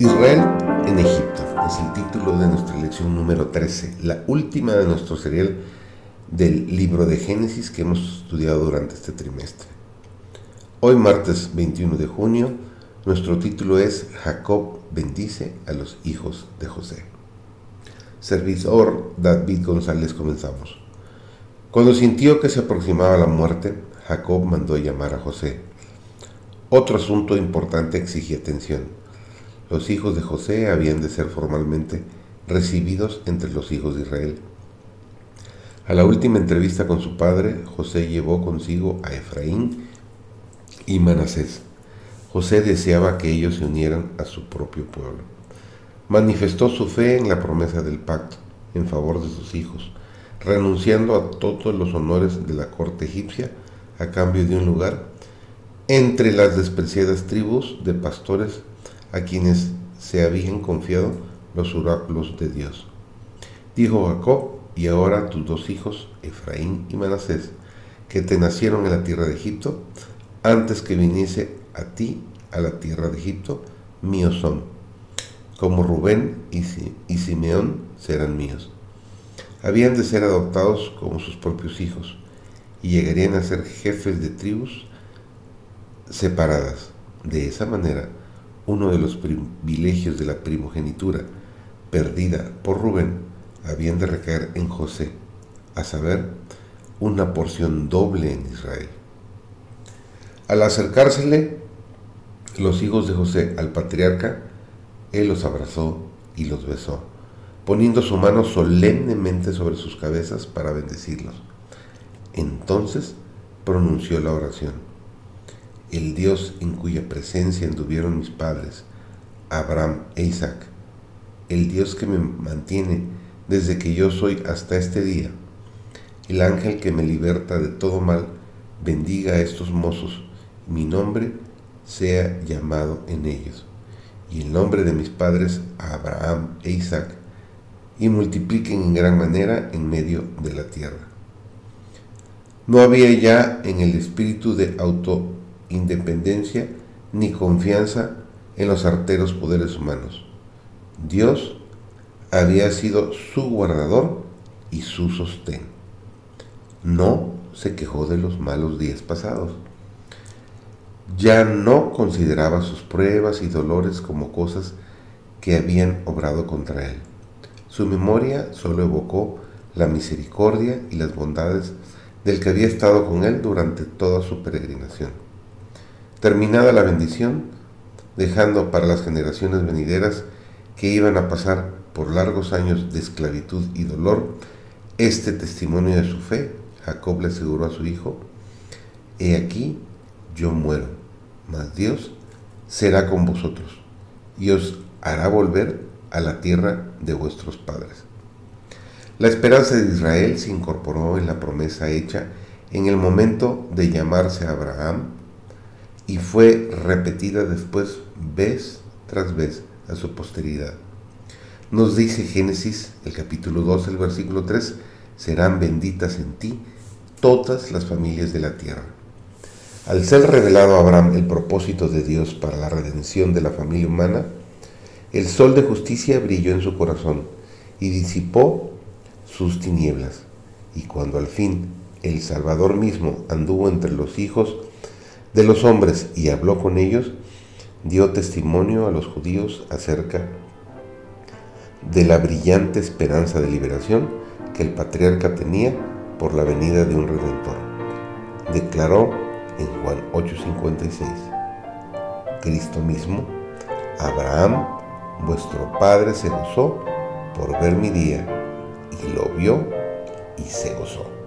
Israel en Egipto es el título de nuestra lección número 13, la última de nuestro serial del libro de Génesis que hemos estudiado durante este trimestre. Hoy martes 21 de junio, nuestro título es Jacob bendice a los hijos de José. Servidor David González comenzamos. Cuando sintió que se aproximaba la muerte, Jacob mandó llamar a José. Otro asunto importante exigía atención los hijos de José habían de ser formalmente recibidos entre los hijos de Israel. A la última entrevista con su padre, José llevó consigo a Efraín y Manasés. José deseaba que ellos se unieran a su propio pueblo. Manifestó su fe en la promesa del pacto en favor de sus hijos, renunciando a todos los honores de la corte egipcia a cambio de un lugar entre las despreciadas tribus de pastores a quienes se habían confiado los oráculos de Dios. Dijo Jacob, y ahora tus dos hijos, Efraín y Manasés, que te nacieron en la tierra de Egipto, antes que viniese a ti a la tierra de Egipto, míos son. Como Rubén y Simeón serán míos. Habían de ser adoptados como sus propios hijos y llegarían a ser jefes de tribus separadas. De esa manera, uno de los privilegios de la primogenitura perdida por Rubén habían de recaer en José, a saber, una porción doble en Israel. Al acercársele los hijos de José al patriarca, él los abrazó y los besó, poniendo su mano solemnemente sobre sus cabezas para bendecirlos. Entonces pronunció la oración el Dios en cuya presencia anduvieron mis padres, Abraham e Isaac, el Dios que me mantiene desde que yo soy hasta este día, el ángel que me liberta de todo mal, bendiga a estos mozos, mi nombre sea llamado en ellos, y el nombre de mis padres, Abraham e Isaac, y multipliquen en gran manera en medio de la tierra. No había ya en el espíritu de auto independencia ni confianza en los arteros poderes humanos. Dios había sido su guardador y su sostén. No se quejó de los malos días pasados. Ya no consideraba sus pruebas y dolores como cosas que habían obrado contra él. Su memoria solo evocó la misericordia y las bondades del que había estado con él durante toda su peregrinación. Terminada la bendición, dejando para las generaciones venideras que iban a pasar por largos años de esclavitud y dolor, este testimonio de su fe, Jacob le aseguró a su hijo, He aquí, yo muero, mas Dios será con vosotros y os hará volver a la tierra de vuestros padres. La esperanza de Israel se incorporó en la promesa hecha en el momento de llamarse Abraham y fue repetida después vez tras vez a su posteridad. Nos dice Génesis, el capítulo 2, el versículo 3, serán benditas en ti todas las familias de la tierra. Al ser revelado a Abraham el propósito de Dios para la redención de la familia humana, el sol de justicia brilló en su corazón y disipó sus tinieblas. Y cuando al fin el Salvador mismo anduvo entre los hijos de los hombres y habló con ellos, dio testimonio a los judíos acerca de la brillante esperanza de liberación que el patriarca tenía por la venida de un redentor. Declaró en Juan 8:56, Cristo mismo, Abraham, vuestro padre, se gozó por ver mi día y lo vio y se gozó.